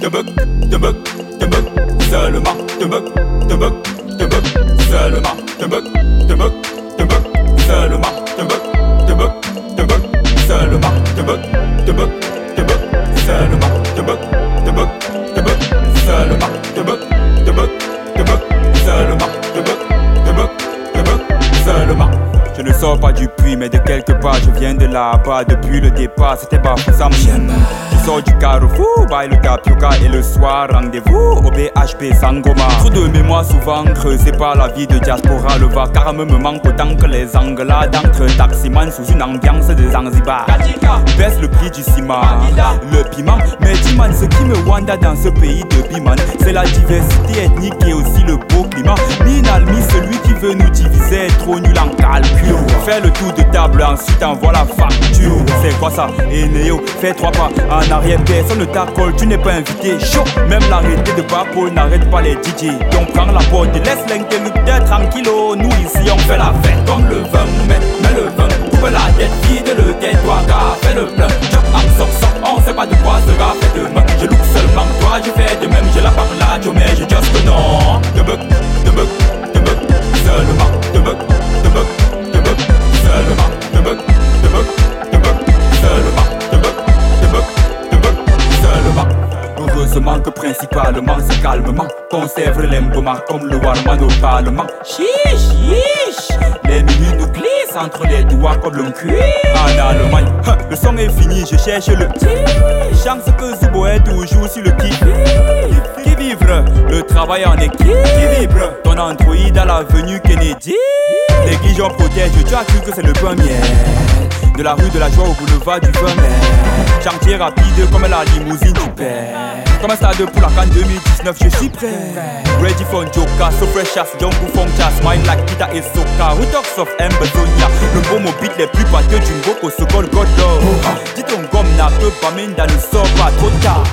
de bug, de bug, de bug, Salma, de bug, de bug, de bug, de bug. Pas du puits, mais de quelque part, je viens de là-bas. Depuis le départ, c'était pas ça Je sors du carrefour, bail le tapioca et le soir, rendez-vous au BHP Sangoma. Trop de mémoire souvent creusé par la vie de diaspora. Le vacarme me manque autant que les anglas d'entre taximan sous une ambiance de Zanzibar. Baisse le prix du ciment, le piment. Mais dis ce qui me wanda dans ce pays de Biman, c'est la diversité ethnique et aussi le beau climat. Minalmi, celui qui veut nous diviser, est trop nul en calcul. Fais le tour de table, ensuite envoie la facture. C'est quoi ça? Et Néo, fais trois pas en arrière, personne ne t'accorde, tu n'es pas invité. Chaud, même l'arrêté de Papo n'arrête pas les DJ. Donc prends la porte, laisse l'interrupteur tranquillo. Nous ici, on fait la fête comme le vin, mais, Conserve l'emboma comme le warman au parlement. Chiche, chiche. Les minutes nous glissent entre les doigts comme le cul En Allemagne, le son est fini, je cherche le petit Chance que Zubo est toujours sur le qui Qui vivre, le travail en équipe? Qui vibre, ton Android à l'avenue Kennedy? Les guiges protègent, tu as cru que c'est le premier De la rue de la joie au boulevard du Vermeer Chantier rapide comme la limousine du père comme un stade pour la canne 2019, je suis prêt. Ready for Joka, so fresh as Jungle Funk Jazz, Mind like Kita et Soka. Who talks of Ambazonia? Le beau mobile les plus batteux du Mboko, ce God Love. Dis ton gomme n'a peu pas mine dans le sort, pas trop tard.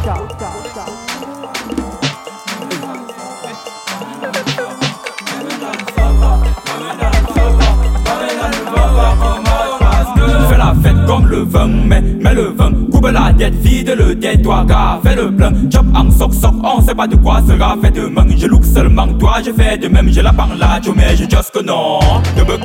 Mais, le vin. Coupe la tête, vide le tais-toi gars, fais le plein. Chop en soc soc, on sait pas de quoi sera fait demain. Je look seulement, toi je fais de même, je la parle là, mais je just que non. Bug,